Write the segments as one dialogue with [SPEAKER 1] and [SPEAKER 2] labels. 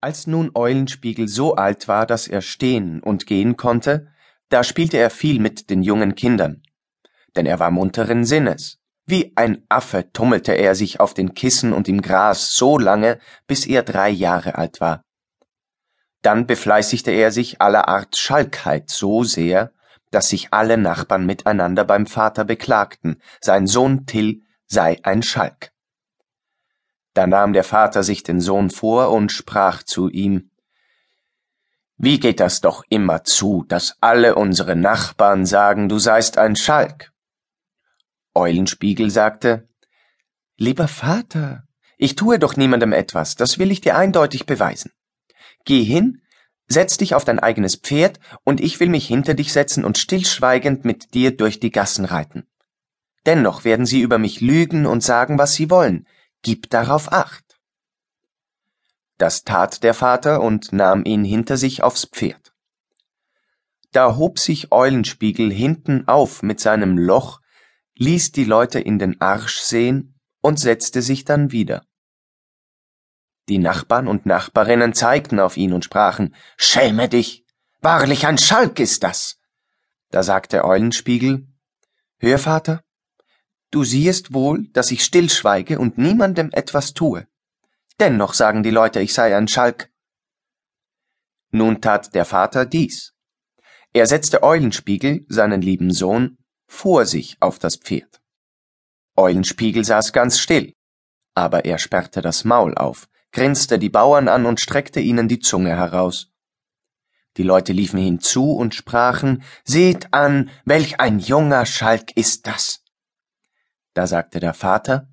[SPEAKER 1] Als nun Eulenspiegel so alt war, dass er stehen und gehen konnte, da spielte er viel mit den jungen Kindern. Denn er war munteren Sinnes. Wie ein Affe tummelte er sich auf den Kissen und im Gras so lange, bis er drei Jahre alt war. Dann befleißigte er sich aller Art Schalkheit so sehr, dass sich alle Nachbarn miteinander beim Vater beklagten, sein Sohn Till sei ein Schalk. Da nahm der Vater sich den Sohn vor und sprach zu ihm Wie geht das doch immer zu, dass alle unsere Nachbarn sagen, du seist ein Schalk? Eulenspiegel sagte Lieber Vater, ich tue doch niemandem etwas, das will ich dir eindeutig beweisen. Geh hin, setz dich auf dein eigenes Pferd, und ich will mich hinter dich setzen und stillschweigend mit dir durch die Gassen reiten. Dennoch werden sie über mich lügen und sagen, was sie wollen, Gib darauf acht. Das tat der Vater und nahm ihn hinter sich aufs Pferd. Da hob sich Eulenspiegel hinten auf mit seinem Loch, ließ die Leute in den Arsch sehen und setzte sich dann wieder. Die Nachbarn und Nachbarinnen zeigten auf ihn und sprachen, Schäme dich! Wahrlich ein Schalk ist das! Da sagte Eulenspiegel, Hör, Vater, Du siehest wohl, dass ich stillschweige und niemandem etwas tue. Dennoch sagen die Leute, ich sei ein Schalk. Nun tat der Vater dies. Er setzte Eulenspiegel, seinen lieben Sohn, vor sich auf das Pferd. Eulenspiegel saß ganz still, aber er sperrte das Maul auf, grinste die Bauern an und streckte ihnen die Zunge heraus. Die Leute liefen hinzu und sprachen, Seht an, welch ein junger Schalk ist das. Da sagte der Vater,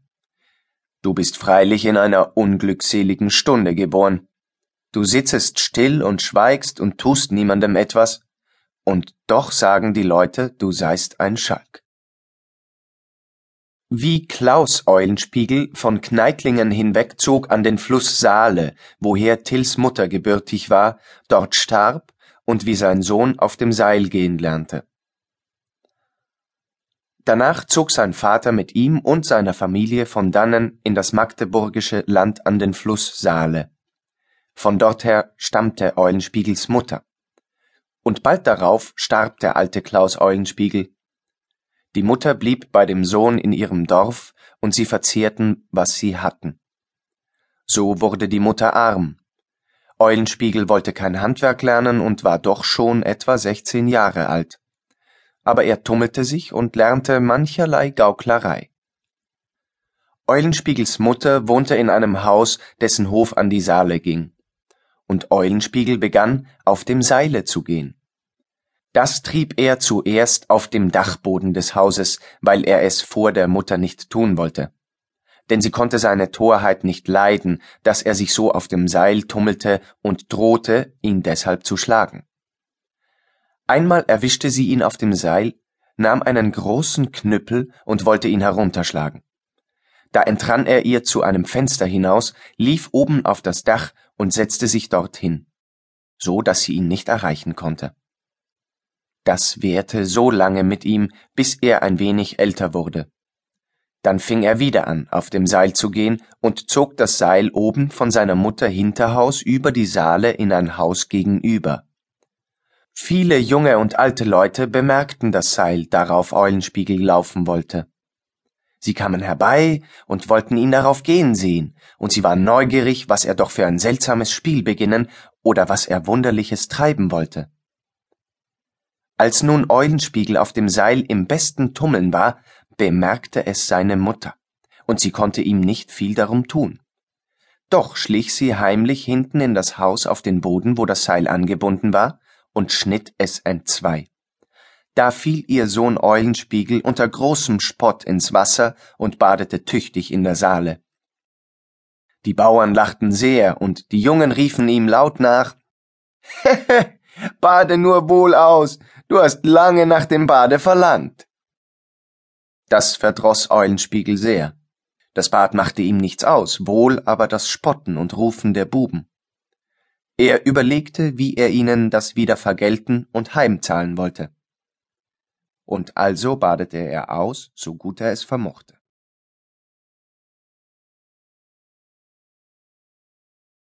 [SPEAKER 1] Du bist freilich in einer unglückseligen Stunde geboren. Du sitzest still und schweigst und tust niemandem etwas, und doch sagen die Leute, du seist ein Schalk. Wie Klaus Eulenspiegel von Kneitlingen hinwegzog an den Fluss Saale, woher Tills Mutter gebürtig war, dort starb und wie sein Sohn auf dem Seil gehen lernte. Danach zog sein Vater mit ihm und seiner Familie von dannen in das magdeburgische Land an den Fluss Saale. Von dorther stammte Eulenspiegels Mutter. Und bald darauf starb der alte Klaus Eulenspiegel. Die Mutter blieb bei dem Sohn in ihrem Dorf, und sie verzehrten, was sie hatten. So wurde die Mutter arm. Eulenspiegel wollte kein Handwerk lernen und war doch schon etwa sechzehn Jahre alt aber er tummelte sich und lernte mancherlei Gauklerei. Eulenspiegels Mutter wohnte in einem Haus, dessen Hof an die Saale ging. Und Eulenspiegel begann, auf dem Seile zu gehen. Das trieb er zuerst auf dem Dachboden des Hauses, weil er es vor der Mutter nicht tun wollte. Denn sie konnte seine Torheit nicht leiden, dass er sich so auf dem Seil tummelte und drohte, ihn deshalb zu schlagen. Einmal erwischte sie ihn auf dem Seil, nahm einen großen Knüppel und wollte ihn herunterschlagen. Da entrann er ihr zu einem Fenster hinaus, lief oben auf das Dach und setzte sich dorthin, so dass sie ihn nicht erreichen konnte. Das währte so lange mit ihm, bis er ein wenig älter wurde. Dann fing er wieder an, auf dem Seil zu gehen und zog das Seil oben von seiner Mutter Hinterhaus über die Saale in ein Haus gegenüber. Viele junge und alte Leute bemerkten das Seil, darauf Eulenspiegel laufen wollte. Sie kamen herbei und wollten ihn darauf gehen sehen, und sie waren neugierig, was er doch für ein seltsames Spiel beginnen oder was er Wunderliches treiben wollte. Als nun Eulenspiegel auf dem Seil im besten Tummeln war, bemerkte es seine Mutter, und sie konnte ihm nicht viel darum tun. Doch schlich sie heimlich hinten in das Haus auf den Boden, wo das Seil angebunden war, und schnitt es entzwei. Da fiel ihr Sohn Eulenspiegel unter großem Spott ins Wasser und badete tüchtig in der Saale. Die Bauern lachten sehr, und die Jungen riefen ihm laut nach Hehe, bade nur wohl aus, du hast lange nach dem Bade verlangt. Das verdroß Eulenspiegel sehr. Das Bad machte ihm nichts aus, wohl aber das Spotten und Rufen der Buben. Er überlegte, wie er ihnen das wieder vergelten und heimzahlen wollte. Und also badete er aus, so gut er es vermochte.